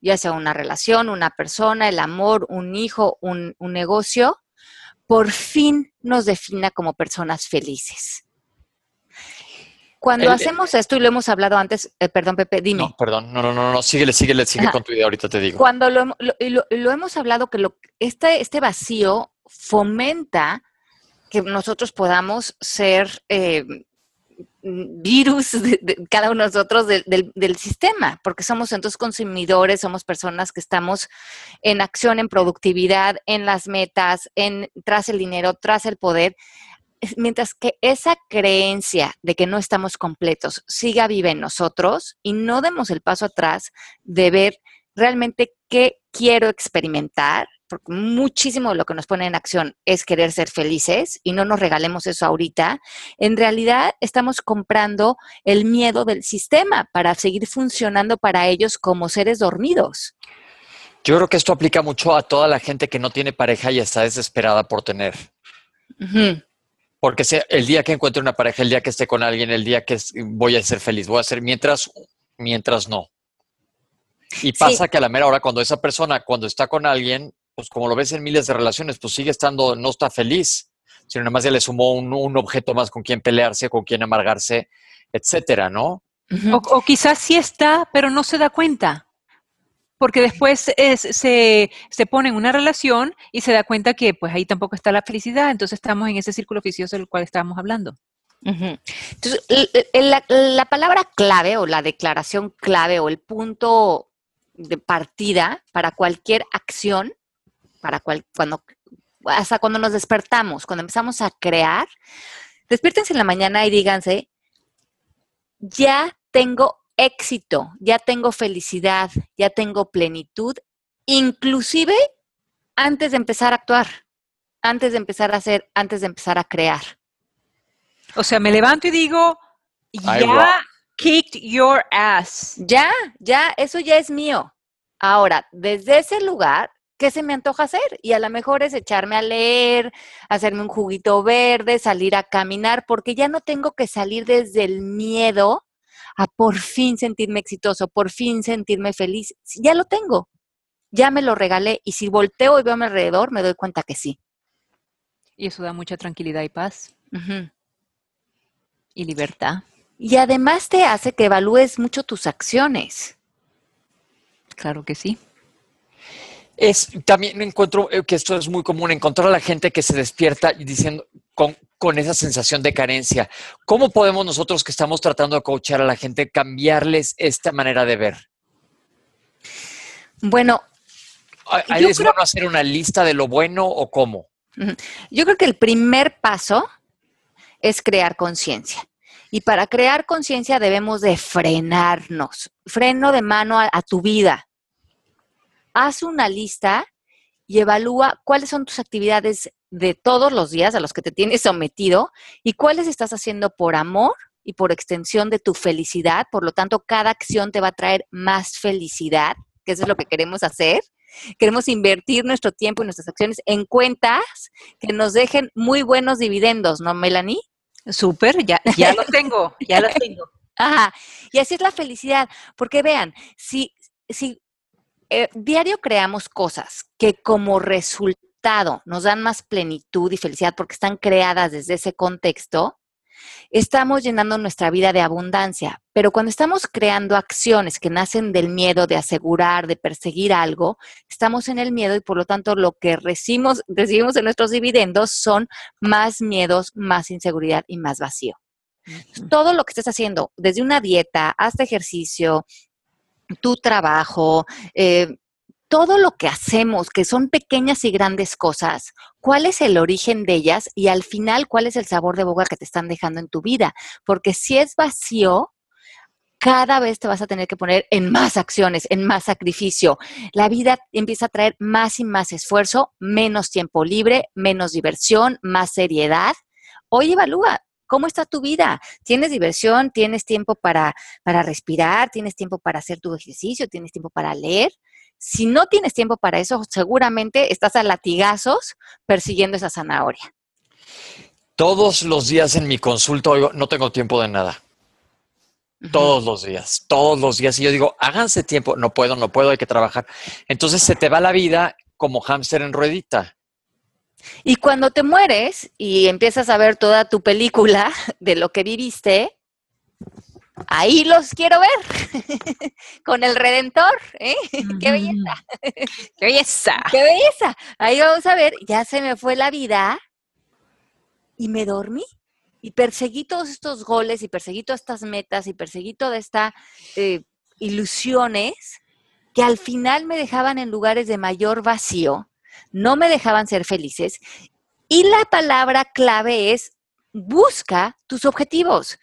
ya sea una relación, una persona, el amor, un hijo, un, negocio, por fin nos defina como personas felices. Cuando hacemos esto, y lo hemos hablado antes, eh, perdón, Pepe, dime. No, perdón, no, no, no, no, síguele, síguele, sigue con tu idea, ahorita te digo. Cuando lo, lo, hemos hablado que lo, este, este vacío fomenta que nosotros podamos ser eh, virus de, cada uno de nosotros del, sistema, porque somos entonces consumidores, somos personas que estamos en acción, en productividad, en las metas, en tras el dinero, tras el poder, mientras que esa creencia de que no estamos completos siga viva en nosotros y no demos el paso atrás de ver realmente qué quiero experimentar, porque muchísimo de lo que nos pone en acción es querer ser felices y no nos regalemos eso ahorita, en realidad estamos comprando el miedo del sistema para seguir funcionando para ellos como seres dormidos. Yo creo que esto aplica mucho a toda la gente que no tiene pareja y está desesperada por tener. Porque el día que encuentre una pareja, el día que esté con alguien, el día que voy a ser feliz, voy a ser mientras, mientras no. Y pasa que a la mera hora, cuando esa persona, cuando está con alguien, pues como lo ves en miles de relaciones, pues sigue estando, no está feliz, sino nada más ya le sumó un, objeto más con quien pelearse, con quien amargarse, etcétera, ¿no? o, quizás sí está, pero no se da cuenta. Porque después se, pone en una relación y se da cuenta que pues ahí tampoco está la felicidad, entonces estamos en ese círculo vicioso del cual estábamos hablando. Entonces, la, la, palabra clave o la declaración clave o el punto de partida para cualquier acción para cuando, hasta cuando nos despertamos, cuando empezamos a crear, despiértense en la mañana y díganse, ya tengo éxito, ya tengo felicidad, ya tengo plenitud, inclusive antes de empezar a actuar, antes de empezar a hacer, antes de empezar a crear. O sea, me levanto y digo, ya kicked your ass. Ya, ya, eso ya es mío. Ahora, desde ese lugar, ¿qué se me antoja hacer? Y a lo mejor es echarme a leer, hacerme un juguito verde, salir a caminar, porque ya no tengo que salir desde el miedo a por fin sentirme exitoso, por fin sentirme feliz. Ya lo tengo, ya me lo regalé y si volteo y veo a mi alrededor, me doy cuenta que sí. Y eso da mucha tranquilidad y paz y libertad. Y además te hace que evalúes mucho tus acciones. Claro que sí. Es, también encuentro eh, que esto es muy común, encontrar a la gente que se despierta diciendo con, con esa sensación de carencia. ¿Cómo podemos nosotros que estamos tratando de coachar a la gente cambiarles esta manera de ver? Bueno, ¿Hay- ¿Hay Yo es creo- bueno hacer una lista de lo bueno o cómo? Yo creo que el primer paso es crear conciencia. Y para crear conciencia debemos de frenarnos. Freno de mano a, a tu vida. Haz una lista y evalúa cuáles son tus actividades de todos los días a los que te tienes sometido y cuáles estás haciendo por amor y por extensión de tu felicidad. Por lo tanto, cada acción te va a traer más felicidad, que eso es lo que queremos hacer. Queremos invertir nuestro tiempo y nuestras acciones en cuentas que nos dejen muy buenos dividendos, ¿no, Melanie? Súper, ya, ya lo tengo, ya lo tengo. Ajá. Y así es la felicidad, porque vean, si, si eh, diario creamos cosas que como resultado nos dan más plenitud y felicidad porque están creadas desde ese contexto, estamos llenando nuestra vida de abundancia. Pero cuando estamos creando acciones que nacen del miedo de asegurar, de perseguir algo, estamos en el miedo y por lo tanto lo que recibimos, recibimos en nuestros dividendos son más miedos, más inseguridad y más vacío todo lo que estés haciendo, desde una dieta hasta ejercicio, tu trabajo, eh, todo lo que hacemos, que son pequeñas y grandes cosas, cuál es el origen de ellas y al final cuál es el sabor de boca que te están dejando en tu vida. Porque si es vacío, cada vez te vas a tener que poner en más acciones, en más sacrificio. La vida empieza a traer más y más esfuerzo, menos tiempo libre, menos diversión, más seriedad. Hoy evalúa, ¿Cómo está tu vida? ¿Tienes diversión? ¿Tienes tiempo para, para respirar? ¿Tienes tiempo para hacer tu ejercicio? ¿Tienes tiempo para leer? Si no tienes tiempo para eso, seguramente estás a latigazos persiguiendo esa zanahoria. Todos los días en mi consulta oigo, no tengo tiempo de nada. Todos los días, todos los días. Y yo digo, háganse tiempo. No puedo, no puedo, hay que trabajar. Entonces se te va la vida como hámster en ruedita. Y cuando te mueres y empiezas a ver toda tu película de lo que viviste, ahí los quiero ver con el Redentor. ¿eh? ¡Qué belleza! ¡Qué belleza! ¡Qué belleza! Ahí vamos a ver, ya se me fue la vida y me dormí. Y perseguí todos estos goles y perseguí todas estas metas y perseguí todas estas eh, ilusiones que al final me dejaban en lugares de mayor vacío, no me dejaban ser felices. Y la palabra clave es busca tus objetivos.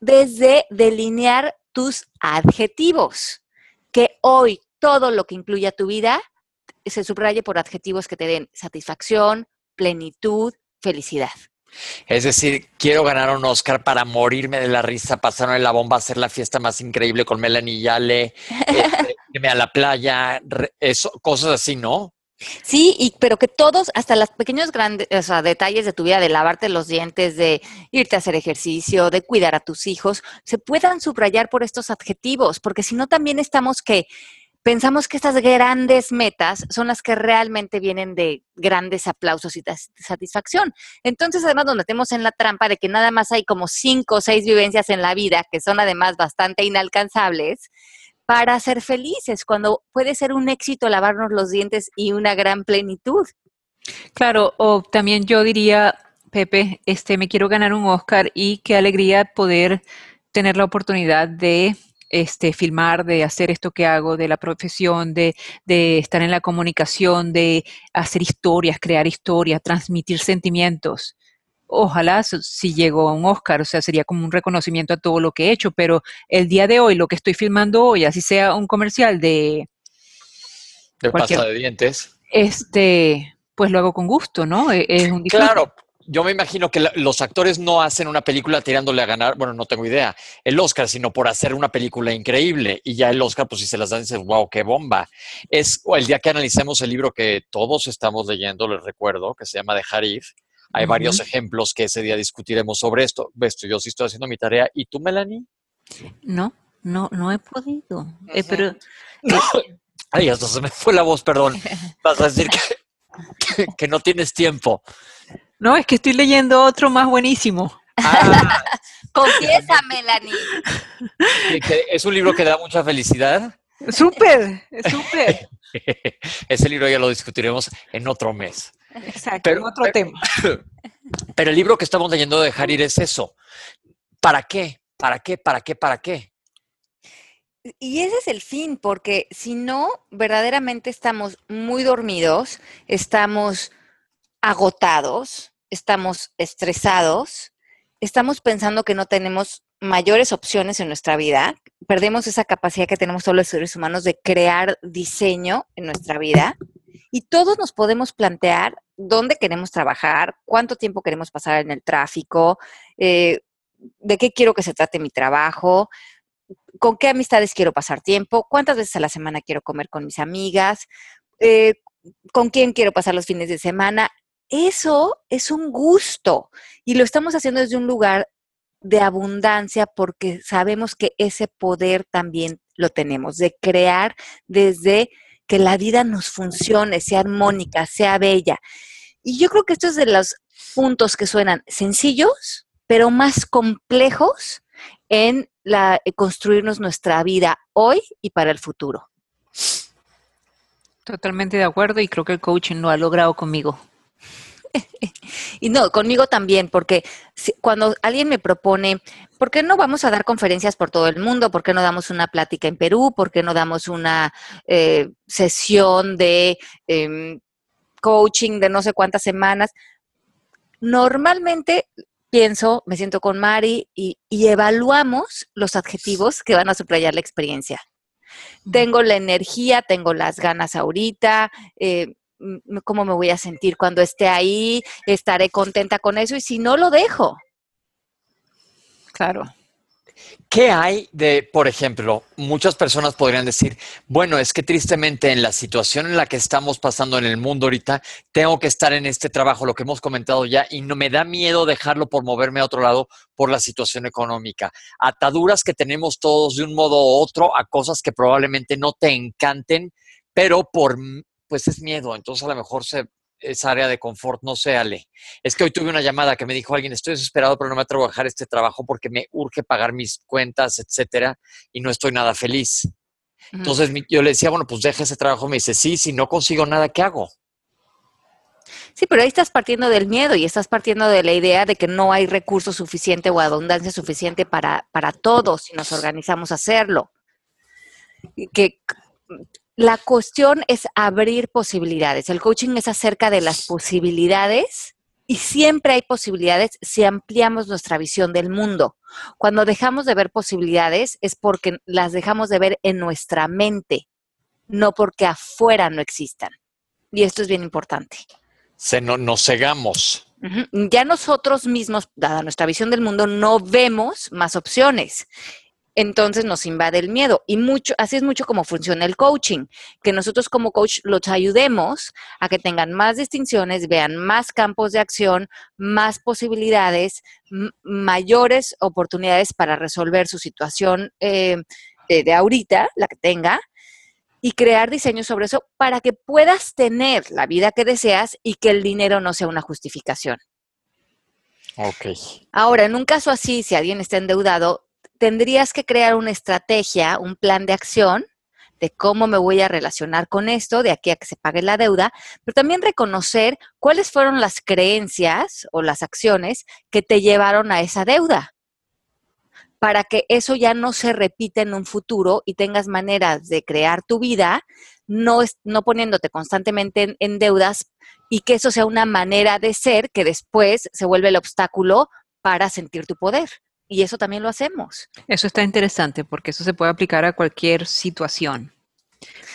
Desde delinear tus adjetivos. Que hoy todo lo que incluya tu vida se subraye por adjetivos que te den satisfacción, plenitud, felicidad. Es decir, quiero ganar un Oscar para morirme de la risa, pasarme la bomba, hacer la fiesta más increíble con Melanie Yale, este, irme a la playa, eso, cosas así, ¿no? Sí, y, pero que todos, hasta los pequeños grandes, o sea, detalles de tu vida, de lavarte los dientes, de irte a hacer ejercicio, de cuidar a tus hijos, se puedan subrayar por estos adjetivos, porque si no también estamos que pensamos que estas grandes metas son las que realmente vienen de grandes aplausos y satisfacción. Entonces, además, nos metemos en la trampa de que nada más hay como cinco o seis vivencias en la vida, que son además bastante inalcanzables, para ser felices, cuando puede ser un éxito lavarnos los dientes y una gran plenitud. Claro, o también yo diría, Pepe, este, me quiero ganar un Oscar y qué alegría poder tener la oportunidad de este, filmar, de hacer esto que hago, de la profesión, de, de estar en la comunicación, de hacer historias, crear historias, transmitir sentimientos. Ojalá si llego a un Oscar, o sea, sería como un reconocimiento a todo lo que he hecho, pero el día de hoy, lo que estoy filmando hoy, así sea un comercial de, De Cualquier- pasta de dientes. este, pues lo hago con gusto, ¿no? E- Es un. Claro, yo me imagino que los actores no hacen una película tirándole a ganar, bueno, no tengo idea, el Oscar, sino por hacer una película increíble. Y ya el Oscar, pues si se las dan, dices, wow, qué bomba. Es el día que analicemos el libro que todos estamos leyendo, les recuerdo, que se llama Dejar ir. Hay varios ejemplos que ese día discutiremos sobre esto. Ves, yo sí estoy haciendo mi tarea. ¿Y tú, Melanie? No, no, no he podido. Eh, pero. Eh, Ay, hasta se me fue la voz, perdón. Vas a decir que no tienes tiempo. No, es que estoy leyendo otro más buenísimo. Ah. Confiesa, Melanie. ¿Es un libro que da mucha felicidad? Súper, súper. Ese libro ya lo discutiremos en otro mes. Exacto, en otro tema. Pero el libro que estamos leyendo de dejar ir es eso. ¿Para qué? ¿Para qué? ¿Para qué? ¿Para qué? Y ese es el fin, porque si no, verdaderamente estamos muy dormidos, estamos agotados, estamos estresados, estamos pensando que no tenemos mayores opciones en nuestra vida, perdemos esa capacidad que tenemos todos los seres humanos de crear diseño en nuestra vida y todos nos podemos plantear dónde queremos trabajar, cuánto tiempo queremos pasar en el tráfico, eh, de qué quiero que se trate mi trabajo, con qué amistades quiero pasar tiempo, cuántas veces a la semana quiero comer con mis amigas, eh, con quién quiero pasar los fines de semana. Eso es un gusto y lo estamos haciendo desde un lugar de abundancia porque sabemos que ese poder también lo tenemos, de crear desde que la vida nos funcione, sea armónica, sea bella. Y yo creo que estos es de los puntos que suenan sencillos, pero más complejos en la, eh, construirnos nuestra vida hoy y para el futuro. Totalmente de acuerdo y creo que el coaching lo ha logrado conmigo. y no, conmigo también, porque cuando alguien me propone, ¿por qué no vamos a dar conferencias por todo el mundo? ¿Por qué no damos una plática en Perú? ¿Por qué no damos una eh, sesión de em, coaching de no sé cuántas semanas? Normalmente pienso, me siento con Mari y, evaluamos los adjetivos que van a subrayar la experiencia. Tengo la energía, tengo las ganas ahorita, eh, cómo me voy a sentir cuando esté ahí, estaré contenta con eso y si no lo dejo. Claro. ¿Qué hay de, por ejemplo, muchas personas podrían decir, bueno, es que tristemente en la situación en la que estamos pasando en el mundo ahorita, tengo que estar en este trabajo, lo que hemos comentado ya, y no me da miedo dejarlo por moverme a otro lado por la situación económica. Ataduras que tenemos todos de un modo u otro a cosas que probablemente no te encanten, pero por pues es miedo. Entonces a lo mejor se, esa área de confort no se ale. Es que hoy tuve una llamada que me dijo alguien, estoy desesperado, pero no me atrevo a dejar este trabajo porque me urge pagar mis cuentas, etcétera, y no estoy nada feliz. Entonces yo le decía, bueno, pues deja ese trabajo. Me dice, sí, si no consigo nada, ¿qué hago? Sí, pero ahí estás partiendo del miedo y estás partiendo de la idea de que no hay recurso suficiente o abundancia suficiente para, para todos si nos organizamos a hacerlo. Que la cuestión es abrir posibilidades. El coaching es acerca de las posibilidades y siempre hay posibilidades si ampliamos nuestra visión del mundo. Cuando dejamos de ver posibilidades es porque las dejamos de ver en nuestra mente, no porque afuera no existan. Y esto es bien importante. Se no, nos cegamos. Ya nosotros mismos, dada nuestra visión del mundo, no vemos más opciones entonces nos invade el miedo. Y mucho, así es mucho como funciona el coaching, que nosotros como coach los ayudemos a que tengan más distinciones, vean más campos de acción, más posibilidades, mayores oportunidades para resolver su situación eh, de, ahorita, la que tenga, y crear diseños sobre eso para que puedas tener la vida que deseas y que el dinero no sea una justificación. Ok. Ahora, en un caso así, si alguien está endeudado, tendrías que crear una estrategia, un plan de acción de cómo me voy a relacionar con esto de aquí a que se pague la deuda, pero también reconocer cuáles fueron las creencias o las acciones que te llevaron a esa deuda para que eso ya no se repita en un futuro y tengas maneras de crear tu vida, no, no poniéndote constantemente en deudas y que eso sea una manera de ser que después se vuelve el obstáculo para sentir tu poder. Y eso también lo hacemos. Eso está interesante porque eso se puede aplicar a cualquier situación.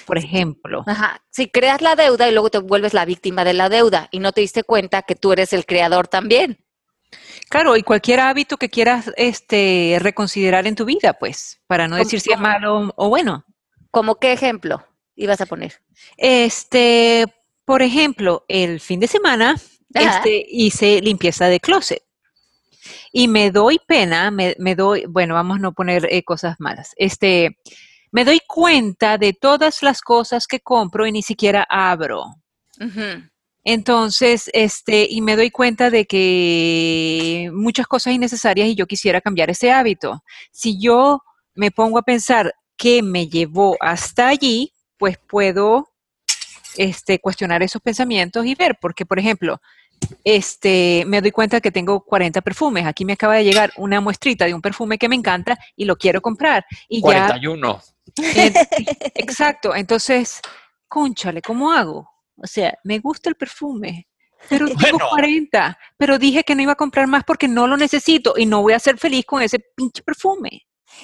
Por ejemplo. Ajá. Si creas la deuda y luego te vuelves la víctima de la deuda y no te diste cuenta que tú eres el creador también. Claro, y cualquier hábito que quieras este, reconsiderar en tu vida, pues, para no ¿Cómo- decir si es malo o bueno. ¿Cómo qué ejemplo ibas a poner? Este, por ejemplo, el fin de semana este, hice limpieza de closet. Y me doy pena, me, me doy, bueno, vamos a no poner eh, cosas malas. Este, me doy cuenta de todas las cosas que compro y ni siquiera abro. Entonces, este, y me doy cuenta de que muchas cosas innecesarias y yo quisiera cambiar ese hábito. Si yo me pongo a pensar qué me llevó hasta allí, pues puedo este, cuestionar esos pensamientos y ver, porque, por ejemplo, este, me doy cuenta que tengo 40 perfumes. Aquí me acaba de llegar una muestrita de un perfume que me encanta y lo quiero comprar. Y ya 41. eh, exacto. Entonces, cónchale, ¿cómo hago? O sea, me gusta el perfume, pero tengo Bueno. 40, pero dije que no iba a comprar más porque no lo necesito y no voy a ser feliz con ese pinche perfume.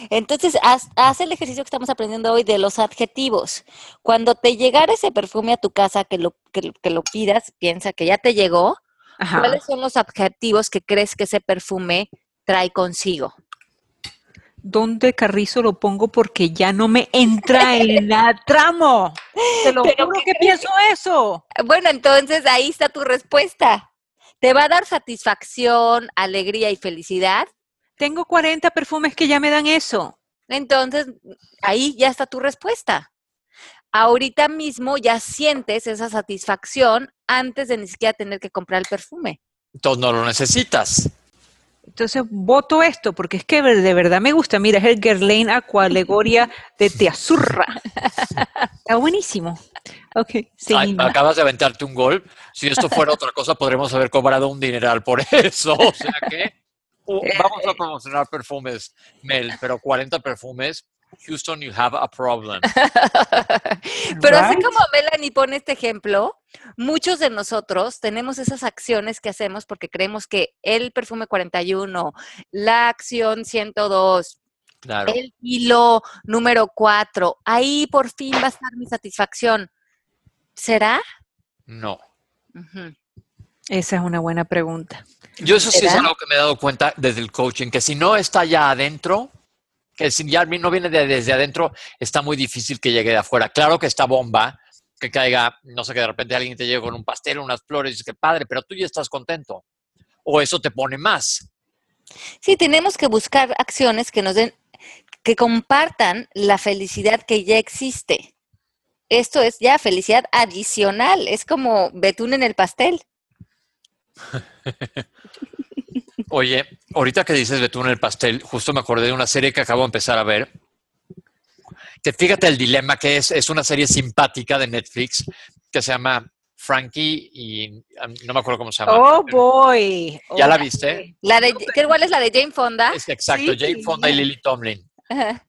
Entonces, haz, haz el ejercicio que estamos aprendiendo hoy de los adjetivos. Cuando te llegara ese perfume a tu casa, que lo, que, lo- que lo pidas, piensa que ya te llegó. Ajá. ¿Cuáles son los adjetivos que crees que ese perfume trae consigo? ¿Dónde carrizo lo pongo? Porque ya no me entra en la tramo. Te lo Pero juro ¿qué que pienso eso. Bueno, entonces ahí está tu respuesta. ¿Te va a dar satisfacción, alegría y felicidad? Tengo 40 perfumes que ya me dan eso. Entonces, ahí ya está tu respuesta. Ahorita mismo ya sientes esa satisfacción antes de ni siquiera tener que comprar el perfume. Entonces no lo necesitas. Entonces voto esto porque es que ver- de verdad me gusta. Mira, es el Guerlain Aqualegoria de Teazurra. Está buenísimo. Ok, Ay, seguimos. acabas de aventarte un gol. Si esto fuera otra cosa, podríamos haber cobrado un dineral por eso. O sea que uh, vamos a promocionar perfumes, Mel, pero 40 perfumes. Houston, you have a problem. Pero así como Melanie pone este ejemplo, muchos de nosotros tenemos esas acciones que hacemos porque creemos que el perfume 41, la acción 102, Claro. el kilo número 4, ahí por fin va a estar mi satisfacción. ¿Será? No. Esa es una buena pregunta. Yo eso sí es algo que me he dado cuenta desde el coaching, que si no está ya adentro, que si ya no viene de- desde adentro, está muy difícil que llegue de afuera. Claro que esta bomba, que caiga, no sé, que de repente alguien te llegue con un pastel, unas flores, y que padre, pero tú ya estás contento. O eso te pone más. Sí, tenemos que buscar acciones que nos den, que compartan la felicidad que ya existe. Esto es ya felicidad adicional, es como betún en el pastel. Oye, ahorita que dices betún en el pastel, justo me acordé de una serie que acabo de empezar a ver. Que fíjate el dilema que es, es una serie simpática de Netflix que se llama Frankie y um, no me acuerdo cómo se llama. Oh boy. ¿Ya la Oh, viste? La de, ¿qué igual es la de Jane Fonda? Es exacto, Sí. Jane Fonda y Lily Tomlin. Ajá.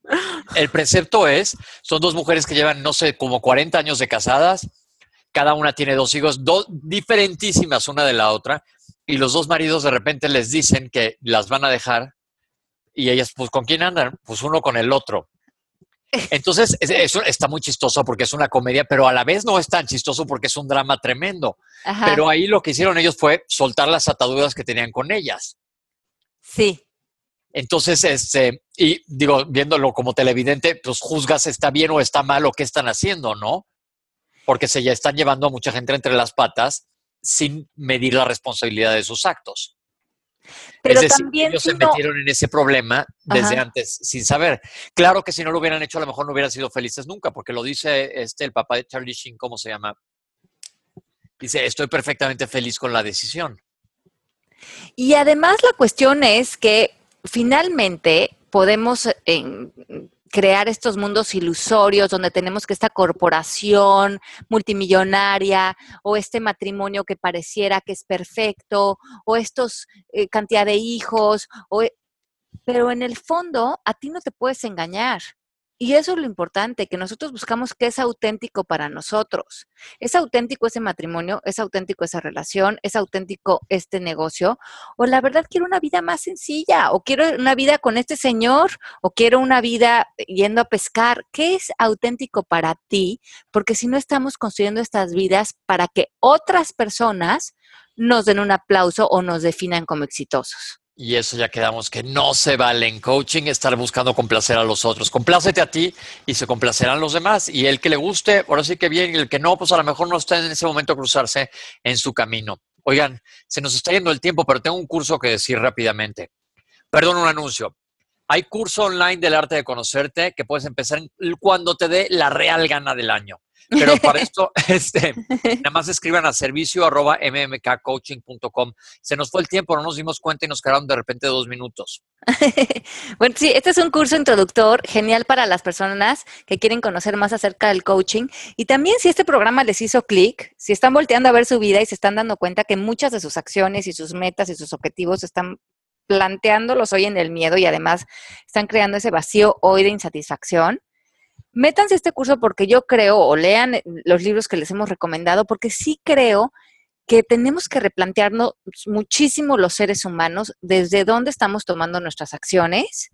El precepto es, son dos mujeres que llevan, no sé, como 40 años de casadas, cada una tiene dos hijos, dos diferentísimas una de la otra, y los dos maridos de repente les dicen que las van a dejar, y ellas, pues, ¿con quién andan? Pues uno con el otro. Entonces, es- eso está muy chistoso porque es una comedia, pero a la vez no es tan chistoso porque es un drama tremendo. Ajá. Pero ahí lo que hicieron ellos fue soltar las ataduras que tenían con ellas. sí. Entonces, este, y digo, viéndolo como televidente, pues juzgas está bien o está mal o qué están haciendo, ¿no? Porque se ya están llevando a mucha gente entre las patas sin medir la responsabilidad de sus actos. Pero es decir, también ellos si se no- metieron en ese problema desde Ajá. antes, sin saber. Claro que si no lo hubieran hecho, a lo mejor no hubieran sido felices nunca, porque lo dice este, el papá de Charlie Sheen, ¿cómo se llama? Dice, estoy perfectamente feliz con la decisión. Y además la cuestión es que finalmente podemos eh, en- crear estos mundos ilusorios donde tenemos que esta corporación multimillonaria o este matrimonio que pareciera que es perfecto o estos eh, cantidad de hijos o e- pero en el fondo a ti no te puedes engañar. Y eso es lo importante, que nosotros buscamos qué es auténtico para nosotros. ¿Es auténtico ese matrimonio? ¿Es auténtico esa relación? ¿Es auténtico este negocio? O la verdad quiero una vida más sencilla, o quiero una vida con este señor, o quiero una vida yendo a pescar. ¿Qué es auténtico para ti? Porque si no estamos construyendo estas vidas para que otras personas nos den un aplauso o nos definan como exitosos. Y eso ya quedamos que no se vale en coaching estar buscando complacer a los otros. Complácete a ti y se complacerán los demás. Y el que le guste, ahora sí que bien, y el que no, pues a lo mejor no está en ese momento cruzarse en su camino. Oigan, se nos está yendo el tiempo, pero tengo un curso que decir rápidamente. Perdón, un anuncio. Hay curso online del arte de conocerte que puedes empezar cuando te dé la real gana del año. Pero para esto, este, nada más escriban a servicio arroba mmkcoaching.com. Se nos fue el tiempo, no nos dimos cuenta y nos quedaron de repente dos minutos. bueno, sí, este es un curso introductor genial para las personas que quieren conocer más acerca del coaching. Y también si este programa les hizo clic, si están volteando a ver su vida y se están dando cuenta que muchas de sus acciones y sus metas y sus objetivos están planteándolos hoy en el miedo y además están creando ese vacío hoy de insatisfacción métanse este curso porque yo creo, o lean los libros que les hemos recomendado, porque sí creo que tenemos que replantearnos muchísimo los seres humanos desde dónde estamos tomando nuestras acciones,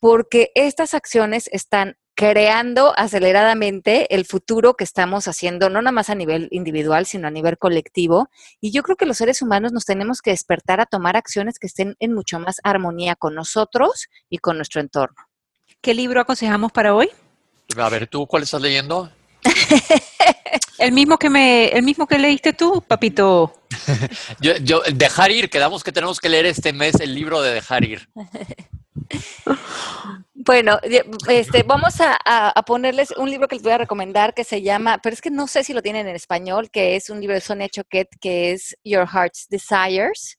porque estas acciones están creando aceleradamente el futuro que estamos haciendo, no nada más a nivel individual, sino a nivel colectivo. Y yo creo que los seres humanos nos tenemos que despertar a tomar acciones que estén en mucho más armonía con nosotros y con nuestro entorno. ¿Qué libro aconsejamos para hoy? A ver, ¿tú cuál estás leyendo? el mismo que me, el mismo que leíste tú, papito. yo, dejar ir, quedamos que tenemos que leer este mes el libro de dejar ir. Bueno, este, vamos a, ponerles un libro que les voy a recomendar que se llama, pero es que no sé si lo tienen en español, que es un libro de Sonia Choquet que es Your Heart's Desires,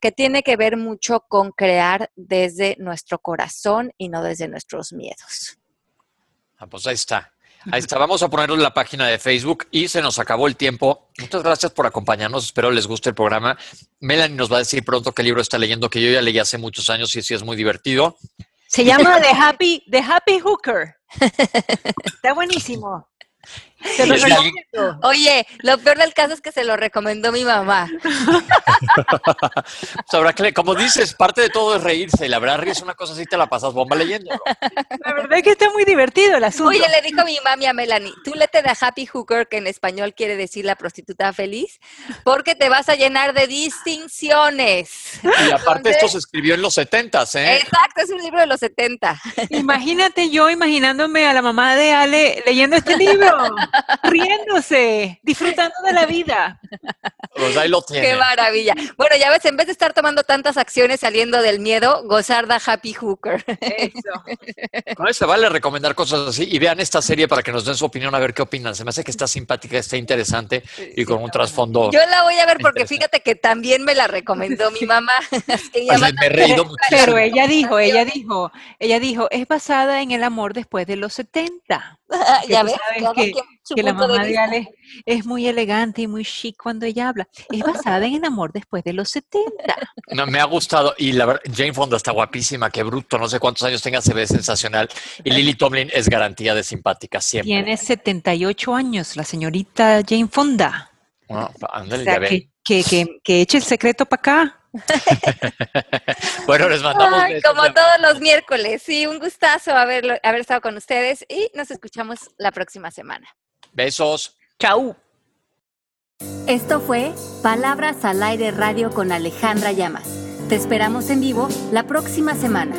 que tiene que ver mucho con crear desde nuestro corazón y no desde nuestros miedos. Ah, pues ahí está. Ahí está. Vamos a ponerlo en la página de Facebook y se nos acabó el tiempo. Muchas gracias por acompañarnos. Espero les guste el programa. Melanie nos va a decir pronto qué libro está leyendo, que yo ya leí hace muchos años y sí es muy divertido. Se llama The Happy, The Happy Hooker. Está buenísimo. Oye, lo peor del caso es que se lo recomendó mi mamá. Sabrá que, como dices, parte de todo es reírse. Y la verdad, ríes una cosa así, te la pasas bomba leyendo. La verdad es que está muy divertido el asunto. Oye, le dijo mi mami a Melanie, tú le te da happy hooker, que en español quiere decir la prostituta feliz, porque te vas a llenar de distinciones. Y aparte esto se escribió en los 70, ¿eh? Exacto, es un libro de los 70. Imagínate yo imaginándome a la mamá de Ale leyendo este libro riéndose, disfrutando de la vida. Pues ahí lo tiene. Qué maravilla. Bueno, ya ves, en vez de estar tomando tantas acciones saliendo del miedo, gozar da happy hooker. Eso. No se vale recomendar cosas así y vean esta serie para que nos den su opinión a ver qué opinan. Se me hace que está simpática, está interesante y con un trasfondo. Yo la voy a ver porque fíjate que también me la recomendó mi mamá. me he reído muchísimo. Pero ella dijo, ella dijo, ella dijo, es basada en el amor después de los 70. ya ves, que la mamá de, Ale es muy elegante y muy chic cuando ella habla. Es basada en el amor después de los 70. No, me ha gustado. Y la verdad, Jane Fonda está guapísima, qué bruto. No sé cuántos años tenga, se ve sensacional. Y Lily Tomlin es garantía de simpática siempre. Tiene 78 años, la señorita Jane Fonda. Bueno, ándale, que, que, que, eche el secreto para acá. bueno, les mandamos. como todos los miércoles. Sí, un gustazo haber, haber estado con ustedes y nos escuchamos la próxima semana. Besos. Chau. Esto fue Palabras al Aire Radio con Alejandra Llamas. Te esperamos en vivo la próxima semana.